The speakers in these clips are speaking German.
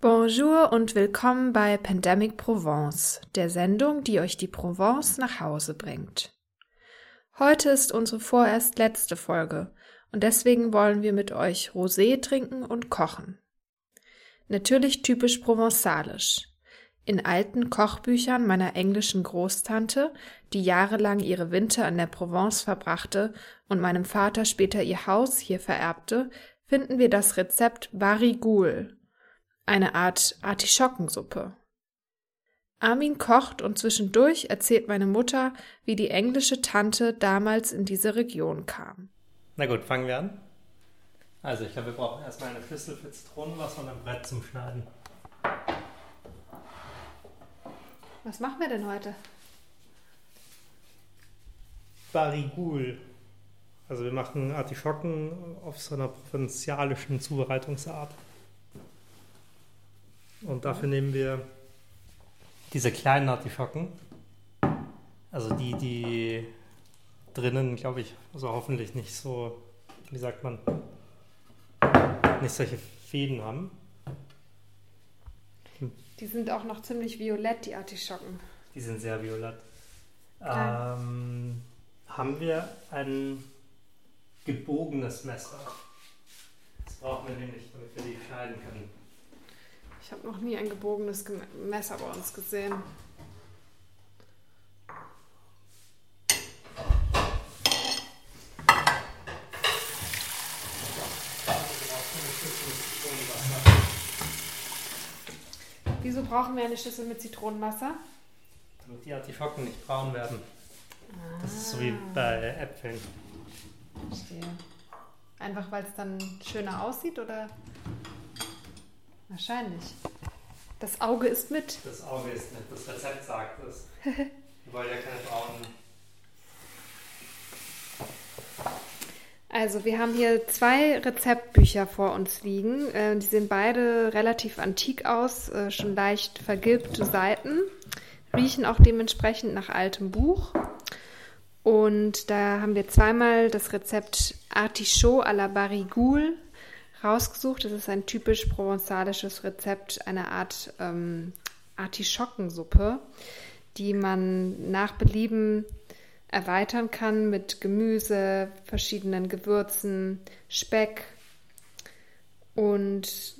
Bonjour und willkommen bei Pandemic Provence, der Sendung, die euch die Provence nach Hause bringt. Heute ist unsere vorerst letzte Folge und deswegen wollen wir mit euch Rosé trinken und kochen. Natürlich typisch provenzalisch. In alten Kochbüchern meiner englischen Großtante, die jahrelang ihre Winter in der Provence verbrachte und meinem Vater später ihr Haus hier vererbte, finden wir das Rezept Barigoul, eine Art Artischockensuppe. Armin kocht und zwischendurch erzählt meine Mutter, wie die englische Tante damals in diese Region kam. Na gut, fangen wir an. Also, ich glaube, wir brauchen erstmal eine Schüssel für Zitronenwasser und ein Brett zum Schneiden. Was machen wir denn heute? Barigoul. Also, wir machen Artischocken auf so einer provinzialischen Zubereitungsart. Und dafür nehmen wir diese kleinen Artischocken. Also die, die drinnen, glaube ich, also hoffentlich nicht so, wie sagt man, nicht solche Fäden haben. Die sind auch noch ziemlich violett, die Artischocken. Die sind sehr violett. Ähm, haben wir ein gebogenes Messer? Das brauchen wir nämlich, damit wir die schneiden können. Ich habe noch nie ein gebogenes Messer bei uns gesehen. Wieso brauchen wir eine Schüssel mit Zitronenwasser? Damit die Artischocken nicht braun werden. Das ist so wie bei Äpfeln. Verstehe. Einfach weil es dann schöner aussieht oder? Wahrscheinlich. Das Auge ist mit. Das Auge ist nicht, das Rezept sagt es. Wir wollen ja keine braunen. Also wir haben hier zwei Rezeptbücher vor uns liegen. Äh, die sehen beide relativ antik aus, äh, schon leicht vergilbte Seiten, riechen auch dementsprechend nach altem Buch. Und da haben wir zweimal das Rezept Artichaut à la Barigoule rausgesucht. Das ist ein typisch provenzalisches Rezept, eine Art ähm, Artischockensuppe, die man nach Belieben erweitern kann mit Gemüse, verschiedenen Gewürzen, Speck. Und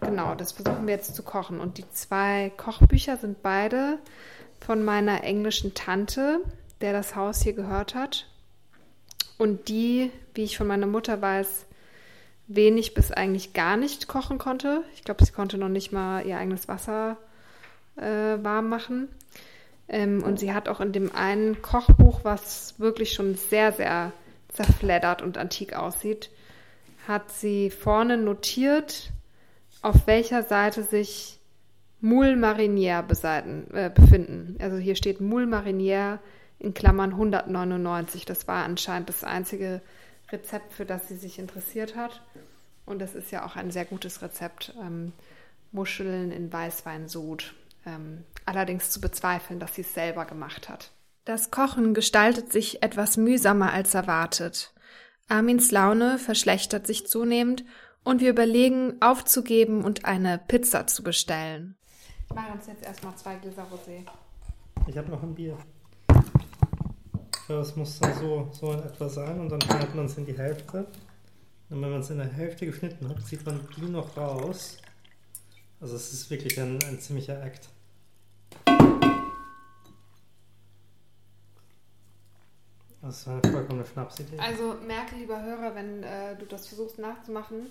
genau, das versuchen wir jetzt zu kochen. Und die zwei Kochbücher sind beide von meiner englischen Tante, der das Haus hier gehört hat. Und die, wie ich von meiner Mutter weiß, wenig bis eigentlich gar nicht kochen konnte. Ich glaube, sie konnte noch nicht mal ihr eigenes Wasser äh, warm machen. Ähm, und sie hat auch in dem einen Kochbuch, was wirklich schon sehr, sehr zerfleddert und antik aussieht, hat sie vorne notiert, auf welcher Seite sich Moule Marinière äh, befinden. Also hier steht Moule Marinière in Klammern 199. Das war anscheinend das einzige Rezept, für das sie sich interessiert hat. Und das ist ja auch ein sehr gutes Rezept. Ähm, Muscheln in Weißweinsud. Ähm, allerdings zu bezweifeln, dass sie es selber gemacht hat. Das Kochen gestaltet sich etwas mühsamer als erwartet. Armins Laune verschlechtert sich zunehmend und wir überlegen, aufzugeben und eine Pizza zu bestellen. Ich mache uns jetzt erstmal zwei Gläser Rosé. Ich habe noch ein Bier. Ja, das muss dann so, so in etwa sein und dann schneidet man es in die Hälfte. Und wenn man es in der Hälfte geschnitten hat, zieht man die noch raus. Also es ist wirklich ein, ein ziemlicher Act. Das ist eine vollkommene Schnapsidee. Also merke, lieber Hörer, wenn äh, du das versuchst nachzumachen,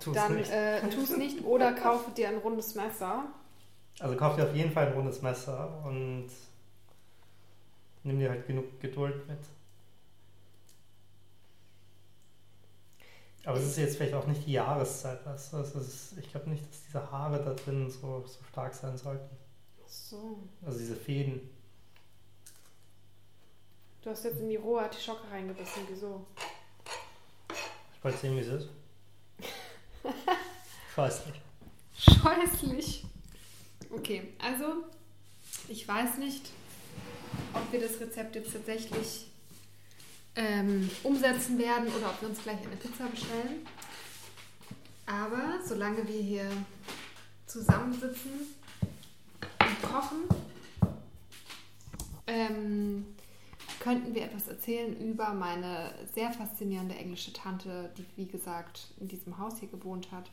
Tu's dann nicht. äh, tu es nicht oder kaufe dir ein rundes Messer. Also kauf dir auf jeden Fall ein rundes Messer und nimm dir halt genug Geduld mit. Aber es ist jetzt vielleicht auch nicht die Jahreszeit, weißt du? Ist, ich glaube nicht, dass diese Haare da drin so, so stark sein sollten. So. Also diese Fäden. Du hast jetzt in die rohe Artischocke reingebissen. Wieso? Ich wollte sehen, wie es ist. Ich weiß nicht. Scheußlich. Okay, also ich weiß nicht, ob wir das Rezept jetzt tatsächlich ähm, umsetzen werden oder ob wir uns gleich eine Pizza bestellen. Aber solange wir hier zusammensitzen und kochen, ähm, könnten wir etwas erzählen über meine sehr faszinierende englische Tante, die wie gesagt in diesem Haus hier gewohnt hat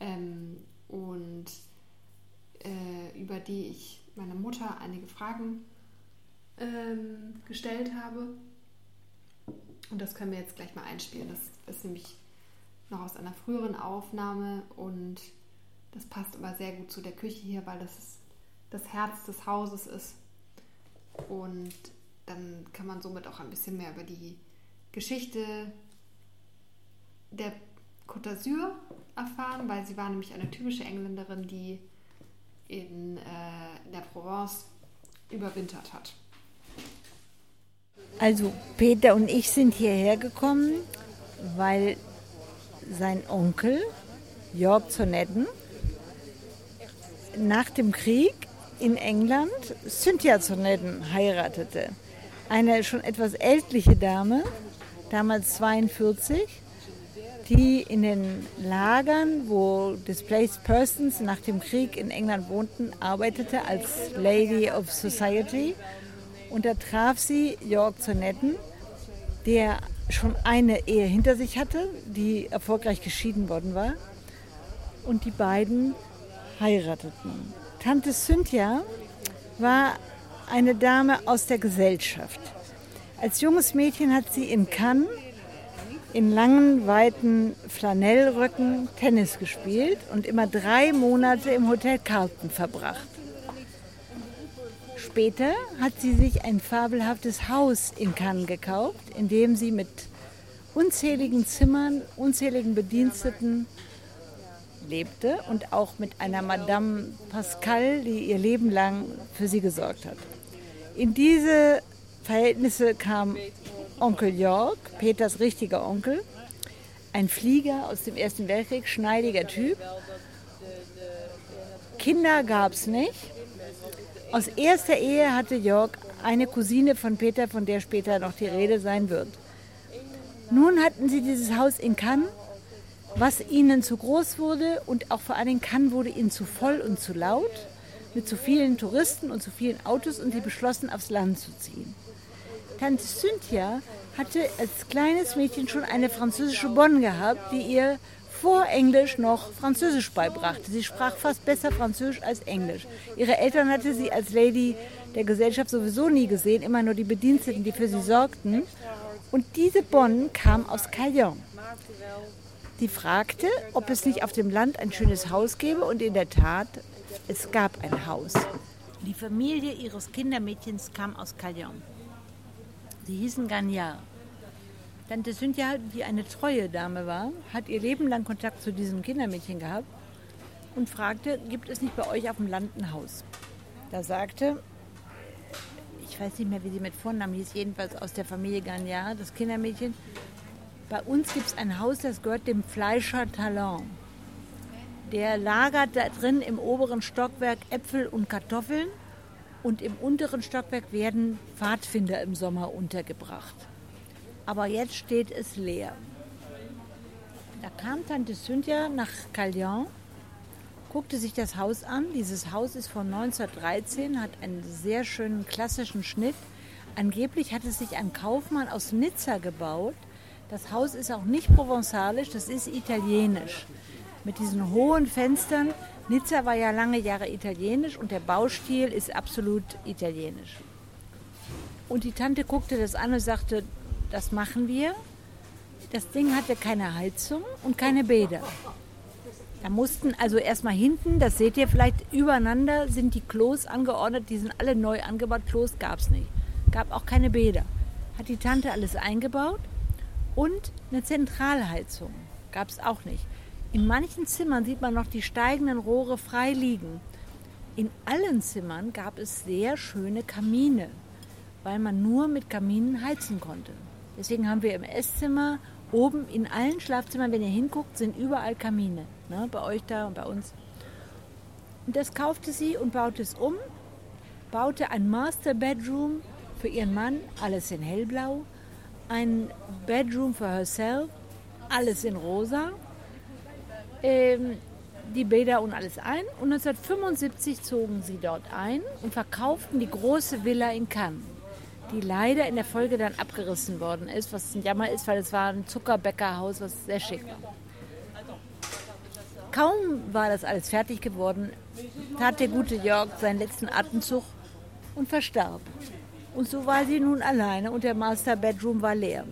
ähm, und äh, über die ich meiner Mutter einige Fragen ähm, gestellt habe. Und das können wir jetzt gleich mal einspielen. Das ist nämlich noch aus einer früheren Aufnahme und das passt aber sehr gut zu der Küche hier, weil das das Herz des Hauses ist. Und dann kann man somit auch ein bisschen mehr über die Geschichte der Côte d'Azur erfahren, weil sie war nämlich eine typische Engländerin, die in, äh, in der Provence überwintert hat. Also Peter und ich sind hierher gekommen, weil sein Onkel Jörg Zonetten nach dem Krieg in England Cynthia Zonetten heiratete. Eine schon etwas ältliche Dame, damals 42, die in den Lagern, wo Displaced Persons nach dem Krieg in England wohnten, arbeitete als Lady of Society. Und da traf sie Jörg Zonetten, der schon eine Ehe hinter sich hatte, die erfolgreich geschieden worden war. Und die beiden heirateten. Tante Cynthia war eine Dame aus der Gesellschaft. Als junges Mädchen hat sie in Cannes in langen, weiten Flanellröcken Tennis gespielt und immer drei Monate im Hotel Carlton verbracht. Später hat sie sich ein fabelhaftes Haus in Cannes gekauft, in dem sie mit unzähligen Zimmern, unzähligen Bediensteten lebte und auch mit einer Madame Pascal, die ihr Leben lang für sie gesorgt hat. In diese Verhältnisse kam Onkel Jörg, Peters richtiger Onkel, ein Flieger aus dem Ersten Weltkrieg, schneidiger Typ. Kinder gab es nicht. Aus erster Ehe hatte Jörg eine Cousine von Peter, von der später noch die Rede sein wird. Nun hatten sie dieses Haus in Cannes, was ihnen zu groß wurde und auch vor Dingen Cannes wurde ihnen zu voll und zu laut, mit zu vielen Touristen und zu vielen Autos und sie beschlossen, aufs Land zu ziehen. Tante Cynthia hatte als kleines Mädchen schon eine französische Bonne gehabt, die ihr vor Englisch noch Französisch beibrachte. Sie sprach fast besser Französisch als Englisch. Ihre Eltern hatte sie als Lady der Gesellschaft sowieso nie gesehen, immer nur die Bediensteten, die für sie sorgten. Und diese Bonne kam aus Cayenne. Die fragte, ob es nicht auf dem Land ein schönes Haus gäbe und in der Tat, es gab ein Haus. Die Familie ihres Kindermädchens kam aus Cayenne. Sie hießen Gagnard. Tante Cynthia, die eine treue Dame war, hat ihr Leben lang Kontakt zu diesem Kindermädchen gehabt und fragte, gibt es nicht bei euch auf dem Land ein Haus? Da sagte, ich weiß nicht mehr, wie sie mit Vornamen hieß, jedenfalls aus der Familie Gagnard, das Kindermädchen, bei uns gibt es ein Haus, das gehört dem Fleischer Talon. Der lagert da drin im oberen Stockwerk Äpfel und Kartoffeln und im unteren Stockwerk werden Pfadfinder im Sommer untergebracht. Aber jetzt steht es leer. Da kam Tante Cynthia nach Calion, guckte sich das Haus an. Dieses Haus ist von 1913, hat einen sehr schönen klassischen Schnitt. Angeblich hat es sich ein Kaufmann aus Nizza gebaut. Das Haus ist auch nicht provenzalisch, das ist italienisch. Mit diesen hohen Fenstern, Nizza war ja lange Jahre italienisch und der Baustil ist absolut italienisch. Und die Tante guckte das an und sagte, das machen wir. Das Ding hatte keine Heizung und keine Bäder. Da mussten also erstmal hinten, das seht ihr vielleicht, übereinander sind die Klos angeordnet, die sind alle neu angebaut. Klos gab es nicht. Gab auch keine Bäder. Hat die Tante alles eingebaut und eine Zentralheizung gab es auch nicht. In manchen Zimmern sieht man noch die steigenden Rohre frei liegen. In allen Zimmern gab es sehr schöne Kamine, weil man nur mit Kaminen heizen konnte. Deswegen haben wir im Esszimmer oben in allen Schlafzimmern, wenn ihr hinguckt, sind überall Kamine. Ne? Bei euch da und bei uns. Und das kaufte sie und baute es um, baute ein Master Bedroom für ihren Mann, alles in hellblau, ein Bedroom für herself, alles in rosa ähm, die Bäder und alles ein. Und 1975 zogen sie dort ein und verkauften die große Villa in Cannes, die leider in der Folge dann abgerissen worden ist, was ein Jammer ist, weil es war ein Zuckerbäckerhaus, was sehr schick war. Kaum war das alles fertig geworden, tat der gute Jörg seinen letzten Atemzug und verstarb. Und so war sie nun alleine und der Master Bedroom war leer.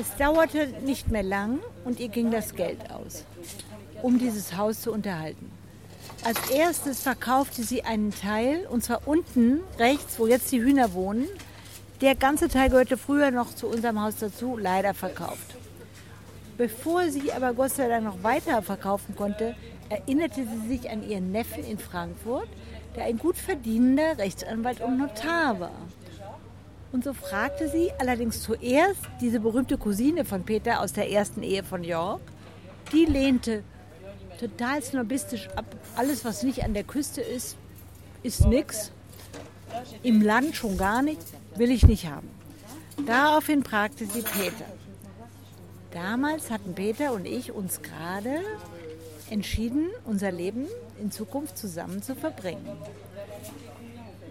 Es dauerte nicht mehr lang und ihr ging das Geld aus, um dieses Haus zu unterhalten. Als erstes verkaufte sie einen Teil, und zwar unten rechts, wo jetzt die Hühner wohnen. Der ganze Teil gehörte früher noch zu unserem Haus dazu, leider verkauft. Bevor sie aber Gott sei Dank noch weiter verkaufen konnte, erinnerte sie sich an ihren Neffen in Frankfurt, der ein gut verdienender Rechtsanwalt und Notar war. Und so fragte sie allerdings zuerst diese berühmte Cousine von Peter aus der ersten Ehe von York. Die lehnte total snobistisch ab. Alles, was nicht an der Küste ist, ist nix. Im Land schon gar nicht, will ich nicht haben. Daraufhin fragte sie Peter. Damals hatten Peter und ich uns gerade entschieden, unser Leben in Zukunft zusammen zu verbringen.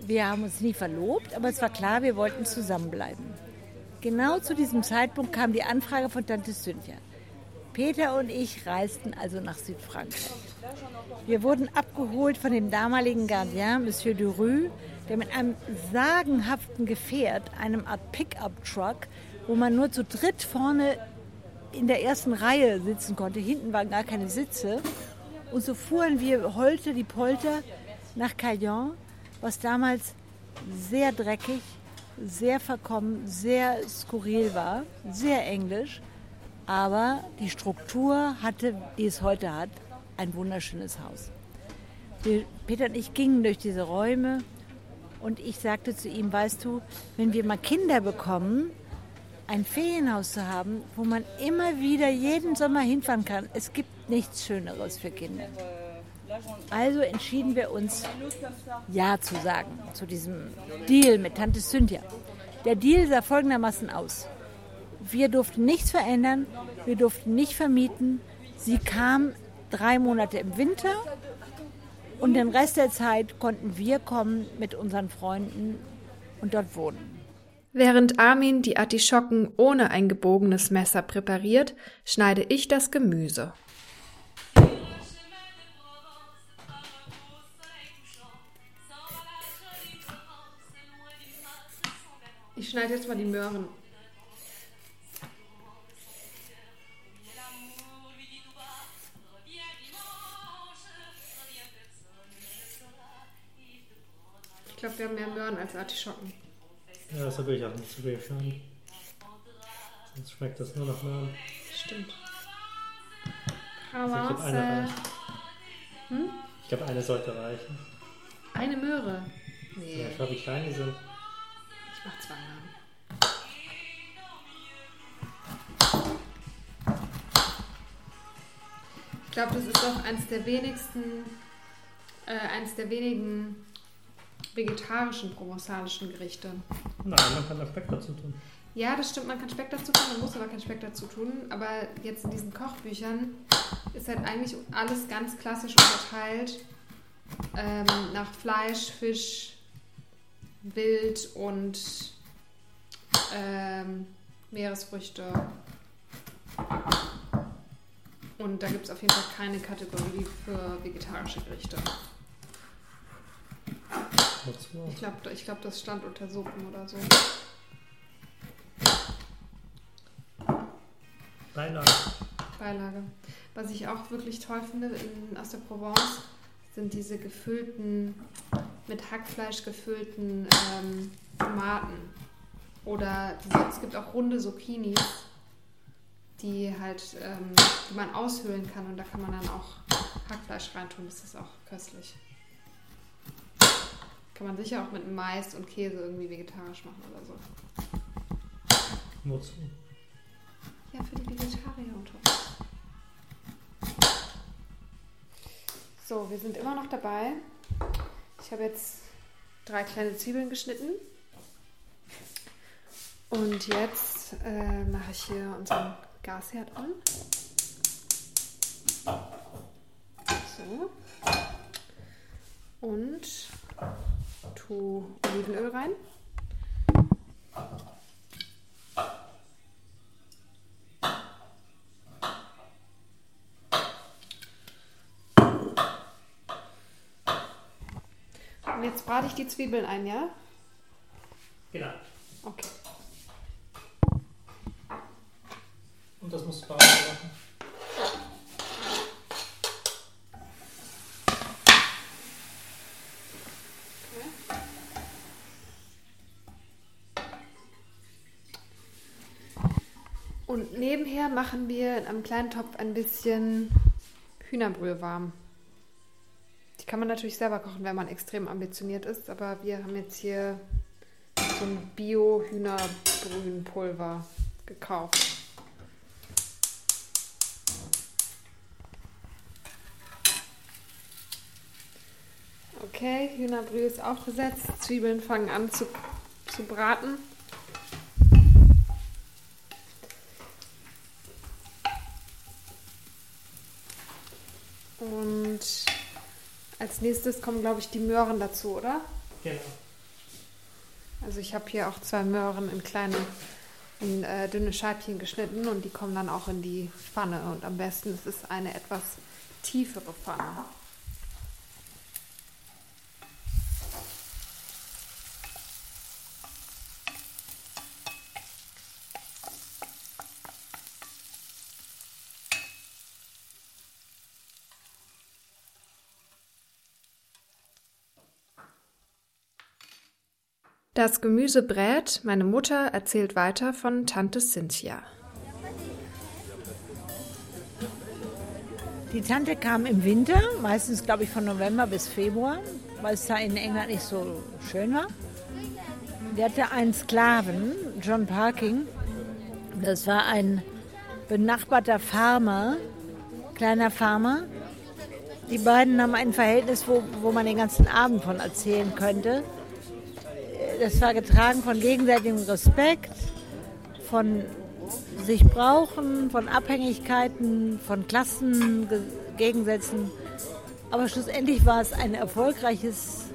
Wir haben uns nie verlobt, aber es war klar, wir wollten zusammenbleiben. Genau zu diesem Zeitpunkt kam die Anfrage von Tante Cynthia. Peter und ich reisten also nach Südfrankreich. Wir wurden abgeholt von dem damaligen Gardien, Monsieur Durue, der mit einem sagenhaften Gefährt, einem Art Pickup-Truck, wo man nur zu dritt vorne in der ersten Reihe sitzen konnte. Hinten waren gar keine Sitze. Und so fuhren wir Holte die Polter nach Cayenne, was damals sehr dreckig, sehr verkommen, sehr skurril war, sehr englisch. Aber die Struktur hatte, die es heute hat, ein wunderschönes Haus. Wir, Peter und ich gingen durch diese Räume und ich sagte zu ihm, weißt du, wenn wir mal Kinder bekommen, ein Ferienhaus zu haben, wo man immer wieder jeden Sommer hinfahren kann. Es gibt nichts Schöneres für Kinder. Also entschieden wir uns, Ja zu sagen zu diesem Deal mit Tante Cynthia. Der Deal sah folgendermaßen aus. Wir durften nichts verändern, wir durften nicht vermieten. Sie kam drei Monate im Winter und den Rest der Zeit konnten wir kommen mit unseren Freunden und dort wohnen. Während Armin die Artischocken ohne ein gebogenes Messer präpariert, schneide ich das Gemüse. Ich schneide jetzt mal die Möhren. Glaube, wir haben mehr Möhren als Artischocken. Ja, das will ich auch nicht zu viel. Sonst schmeckt das nur nach Möhren. Stimmt. Ich glaube, eine. Hm? ich glaube, eine sollte reichen. Eine Möhre. Nee. Ja, ich glaube, wie klein die sind. Ich mach zwei Namen. Ich glaube, das ist auch eins der wenigsten, äh, eins der wenigen vegetarischen provençalischen Gerichte. Nein, man kann da Speck dazu tun. Ja, das stimmt, man kann Speck dazu tun, man muss aber keinen Speck dazu tun. Aber jetzt in diesen Kochbüchern ist halt eigentlich alles ganz klassisch unterteilt ähm, nach Fleisch, Fisch, Wild und ähm, Meeresfrüchte. Und da gibt es auf jeden Fall keine Kategorie für vegetarische Gerichte. Ich glaube, ich glaub, das stand unter Suppen oder so. Beilage. Beilage. Was ich auch wirklich toll finde in, aus der Provence, sind diese gefüllten, mit Hackfleisch gefüllten ähm, Tomaten. Oder diese, es gibt auch runde Zucchinis, die halt, ähm, die man aushöhlen kann und da kann man dann auch Hackfleisch reintun. Das ist auch köstlich. Kann man sicher auch mit Mais und Käse irgendwie vegetarisch machen oder so. Wozu? Ja, für die Vegetarier unter uns. So, wir sind immer noch dabei. Ich habe jetzt drei kleine Zwiebeln geschnitten. Und jetzt äh, mache ich hier unseren Gasherd an. So. Und tu Olivenöl rein. Und jetzt brate ich die Zwiebeln ein, ja? Genau. Okay. Und das musst du parallel machen. Und nebenher machen wir in einem kleinen Topf ein bisschen Hühnerbrühe warm. Die kann man natürlich selber kochen, wenn man extrem ambitioniert ist, aber wir haben jetzt hier so ein Bio-Hühnerbrühenpulver gekauft. Okay, Hühnerbrühe ist aufgesetzt, Zwiebeln fangen an zu, zu braten. Und als nächstes kommen, glaube ich, die Möhren dazu, oder? Genau. Also ich habe hier auch zwei Möhren in kleine, in äh, dünne Scheibchen geschnitten und die kommen dann auch in die Pfanne. Und am besten ist es eine etwas tiefere Pfanne. Das Gemüse brät, meine Mutter erzählt weiter von Tante Cynthia. Die Tante kam im Winter, meistens glaube ich von November bis Februar, weil es da in England nicht so schön war. Die hatte einen Sklaven, John Parking. Das war ein benachbarter Farmer, kleiner Farmer. Die beiden haben ein Verhältnis, wo, wo man den ganzen Abend von erzählen könnte. Das war getragen von gegenseitigem Respekt, von sich brauchen, von Abhängigkeiten, von Klassengegensätzen. Aber schlussendlich war es ein erfolgreiches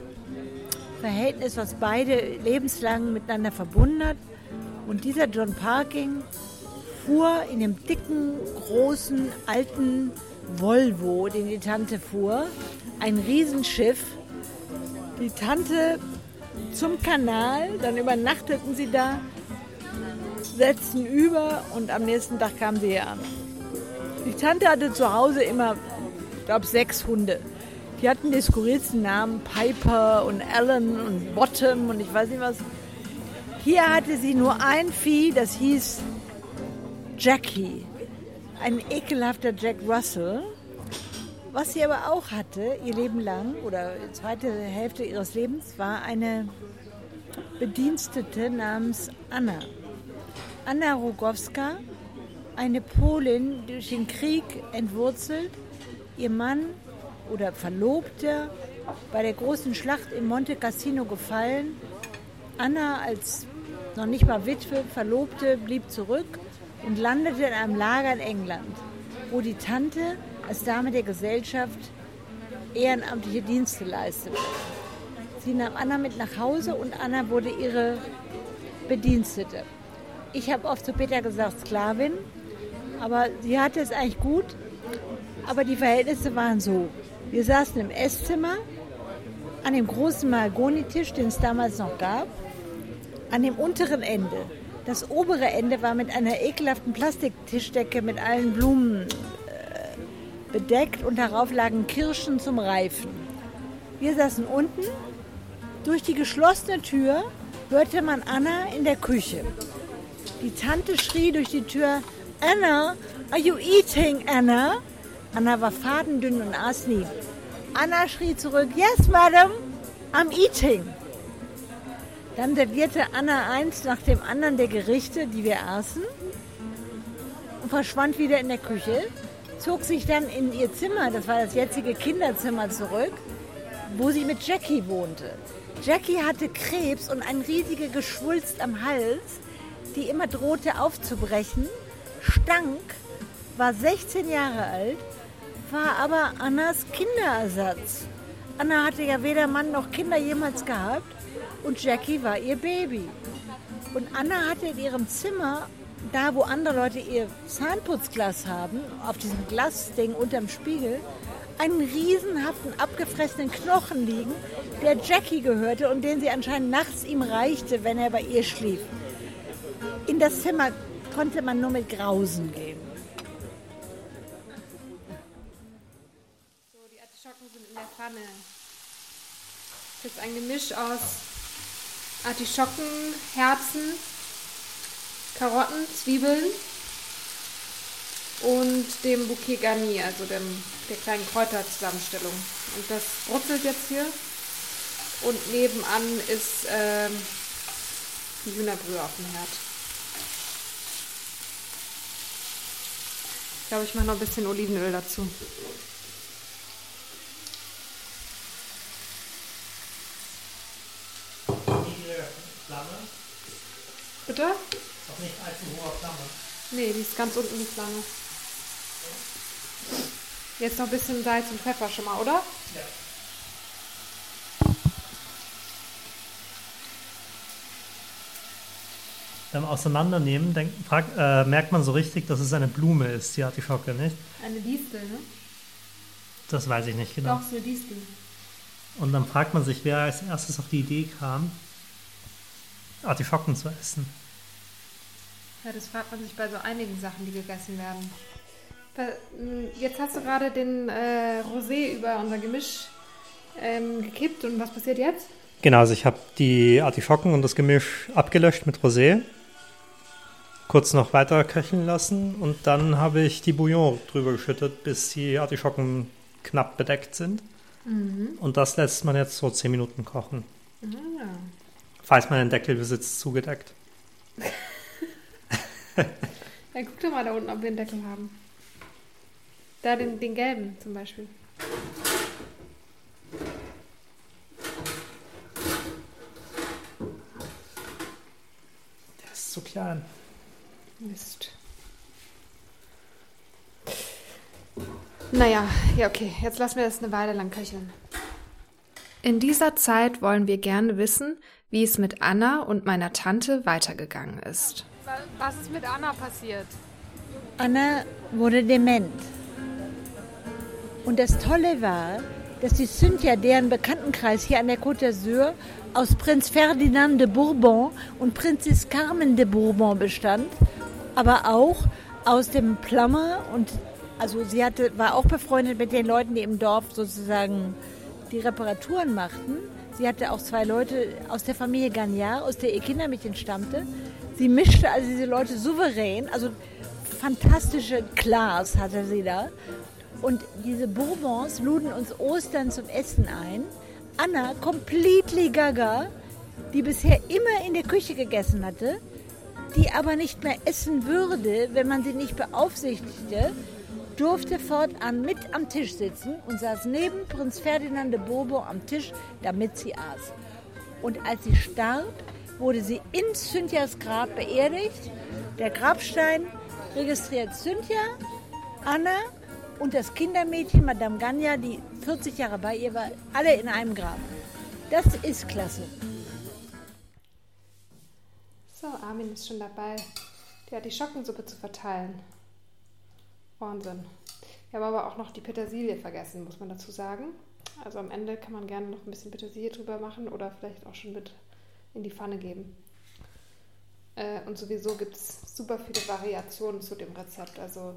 Verhältnis, was beide lebenslang miteinander verbunden hat. Und dieser John Parking fuhr in dem dicken, großen, alten Volvo, den die Tante fuhr, ein Riesenschiff. Die Tante zum Kanal, dann übernachteten sie da, setzten über und am nächsten Tag kamen sie hier an. Die Tante hatte zu Hause immer, ich glaube, sechs Hunde. Die hatten die skurrilsten Namen, Piper und Alan und Bottom und ich weiß nicht was. Hier hatte sie nur ein Vieh, das hieß Jackie. Ein ekelhafter Jack Russell. Was sie aber auch hatte, ihr Leben lang, oder die zweite Hälfte ihres Lebens, war eine Bedienstete namens Anna. Anna Rogowska, eine Polin durch den Krieg entwurzelt, ihr Mann oder Verlobter bei der großen Schlacht im Monte Cassino gefallen. Anna als noch nicht mal Witwe, Verlobte, blieb zurück und landete in einem Lager in England, wo die Tante als Dame der Gesellschaft ehrenamtliche Dienste leistete. Sie nahm Anna mit nach Hause und Anna wurde ihre Bedienstete. Ich habe oft zu Peter gesagt Sklavin, aber sie hatte es eigentlich gut. Aber die Verhältnisse waren so. Wir saßen im Esszimmer an dem großen Mahagonitisch, den es damals noch gab, an dem unteren Ende. Das obere Ende war mit einer ekelhaften Plastiktischdecke mit allen Blumen bedeckt und darauf lagen Kirschen zum Reifen. Wir saßen unten. Durch die geschlossene Tür hörte man Anna in der Küche. Die Tante schrie durch die Tür, Anna, are you eating, Anna? Anna war fadendünn und aß nie. Anna schrie zurück, yes, madam, I'm eating. Dann servierte Anna eins nach dem anderen der Gerichte, die wir aßen, und verschwand wieder in der Küche, zog sich dann in ihr Zimmer, das war das jetzige Kinderzimmer, zurück, wo sie mit Jackie wohnte. Jackie hatte Krebs und eine riesige Geschwulst am Hals, die immer drohte aufzubrechen, stank, war 16 Jahre alt, war aber Annas Kinderersatz. Anna hatte ja weder Mann noch Kinder jemals gehabt und Jackie war ihr Baby. Und Anna hatte in ihrem Zimmer, da wo andere Leute ihr Zahnputzglas haben, auf diesem Glasding unterm Spiegel, einen riesenhaften abgefressenen Knochen liegen, der Jackie gehörte und den sie anscheinend nachts ihm reichte, wenn er bei ihr schlief. In das Zimmer konnte man nur mit Grausen gehen. So, die Artischocken sind in der Pfanne. Das ist ein Gemisch aus Artischocken, Herzen, Karotten, Zwiebeln und dem Bouquet Garni, also dem, der kleinen Kräuterzusammenstellung. Und das brutzelt jetzt hier. Und nebenan ist ähm, die Hühnerbrühe auf dem Herd. Ich glaube, ich mache noch ein bisschen Olivenöl dazu. Bitte? Auch nicht allzu hoher Flamme. Nee, die ist ganz unten die Flamme. Jetzt noch ein bisschen Salz und Pfeffer schon mal, oder? Ja. Beim Auseinandernehmen denk, frag, äh, merkt man so richtig, dass es eine Blume ist, die Artischocke, nicht? Eine Distel, ne? Das weiß ich nicht genau. Doch, so eine Distel. Und dann fragt man sich, wer als erstes auf die Idee kam, Artischocken zu essen. Ja, das fragt man sich bei so einigen Sachen, die gegessen werden. Be- m, Jetzt hast du gerade den äh, Rosé über unser Gemisch ähm, gekippt und was passiert jetzt? Genau, also ich habe die Artischocken und das Gemisch abgelöscht mit Rosé, kurz noch weiter köcheln lassen und dann habe ich die Bouillon drüber geschüttet, bis die Artischocken knapp bedeckt sind. Und das lässt man jetzt so 10 Minuten kochen. Ah, Falls man den Deckel besitzt, zugedeckt. ja, guck doch mal da unten, ob wir einen Deckel haben. Da den, den gelben zum Beispiel. Der ist zu klein. Mist. Naja, ja, okay. Jetzt lassen wir das eine Weile lang köcheln. In dieser Zeit wollen wir gerne wissen, wie es mit Anna und meiner Tante weitergegangen ist. Was ist mit Anna passiert? Anna wurde dement. Und das Tolle war, dass die Cynthia, deren Bekanntenkreis hier an der Côte d'Azur aus Prinz Ferdinand de Bourbon und Prinzess Carmen de Bourbon bestand, aber auch aus dem Plummer und also sie hatte, war auch befreundet mit den Leuten, die im Dorf sozusagen die Reparaturen machten. Sie hatte auch zwei Leute aus der Familie Gagnard, aus der ihr Kindermädchen stammte. Sie mischte also diese Leute souverän, also fantastische Class hatte sie da. Und diese Bourbons luden uns Ostern zum Essen ein. Anna, completely gaga, die bisher immer in der Küche gegessen hatte, die aber nicht mehr essen würde, wenn man sie nicht beaufsichtigte, durfte fortan mit am Tisch sitzen und saß neben Prinz Ferdinand de Bourbon am Tisch, damit sie aß. Und als sie starb, wurde sie in Cynthias Grab beerdigt. Der Grabstein registriert Cynthia, Anna und das Kindermädchen Madame Gagna, die 40 Jahre bei ihr war, alle in einem Grab. Das ist klasse. So, Armin ist schon dabei, die Artischockensuppe zu verteilen. Wahnsinn. Wir haben aber auch noch die Petersilie vergessen, muss man dazu sagen. Also am Ende kann man gerne noch ein bisschen Petersilie drüber machen oder vielleicht auch schon mit in die Pfanne geben. Äh, und sowieso gibt es super viele Variationen zu dem Rezept. Also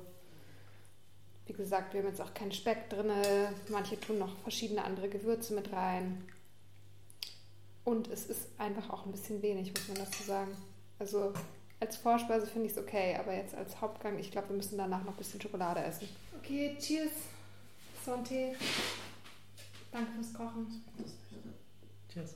wie gesagt, wir haben jetzt auch keinen Speck drin. Manche tun noch verschiedene andere Gewürze mit rein. Und es ist einfach auch ein bisschen wenig, muss man dazu sagen. Also als Vorspeise finde ich es okay, aber jetzt als Hauptgang, ich glaube, wir müssen danach noch ein bisschen Schokolade essen. Okay, cheers. Santé. Danke fürs Kochen. Cheers.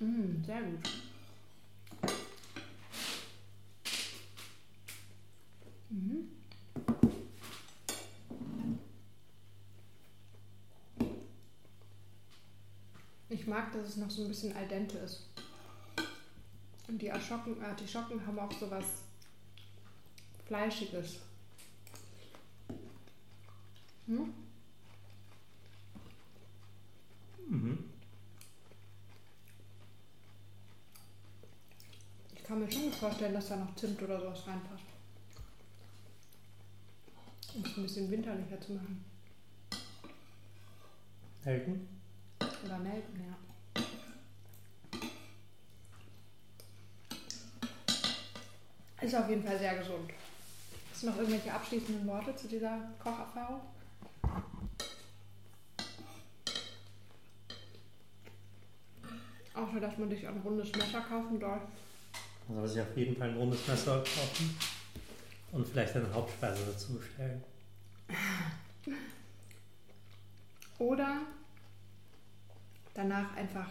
Mm, sehr gut. Ich mag, dass es noch so ein bisschen al dente ist. Und die Artischocken, Artischocken haben auch so was Fleischiges. Hm? Mhm. Ich kann mir schon gut vorstellen, dass da noch Zimt oder sowas reinpasst. Um es ein bisschen winterlicher zu machen. Nelken? Oder Nelken, ja. Ist auf jeden Fall sehr gesund. Hast du noch irgendwelche abschließenden Worte zu dieser Kocherfahrung? Außer, dass man sich ein rundes Messer kaufen soll. Also sich auf jeden Fall ein rundes Messer kaufen und vielleicht eine Hauptspeise dazu bestellen. Oder danach einfach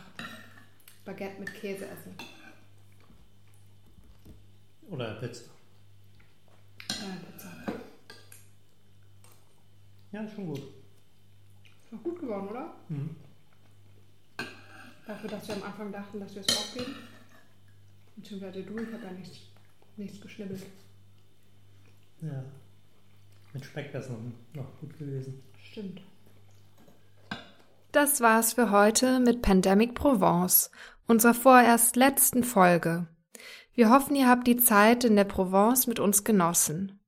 Baguette mit Käse essen. Oder Pizza. Äh, Pizza. Ja, ist schon gut. Ist noch gut geworden, oder? Mhm. Dafür, dass wir am Anfang dachten, dass wir es aufgeben. Beziehungsweise du, ich habe ja nichts, nichts geschnibbelt. Ja. Mit Speck wäre es noch, noch gut gewesen. Stimmt. Das war's für heute mit Pandemic Provence, unserer vorerst letzten Folge. Wir hoffen, ihr habt die Zeit in der Provence mit uns genossen.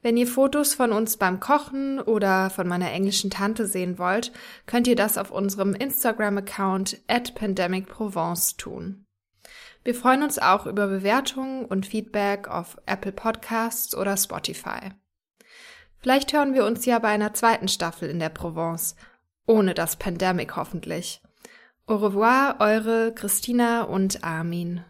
Wenn ihr Fotos von uns beim Kochen oder von meiner englischen Tante sehen wollt, könnt ihr das auf unserem Instagram-Account at pandemicprovence tun. Wir freuen uns auch über Bewertungen und Feedback auf Apple Podcasts oder Spotify. Vielleicht hören wir uns ja bei einer zweiten Staffel in der Provence, ohne das Pandemic hoffentlich. Au revoir, eure Christina und Armin.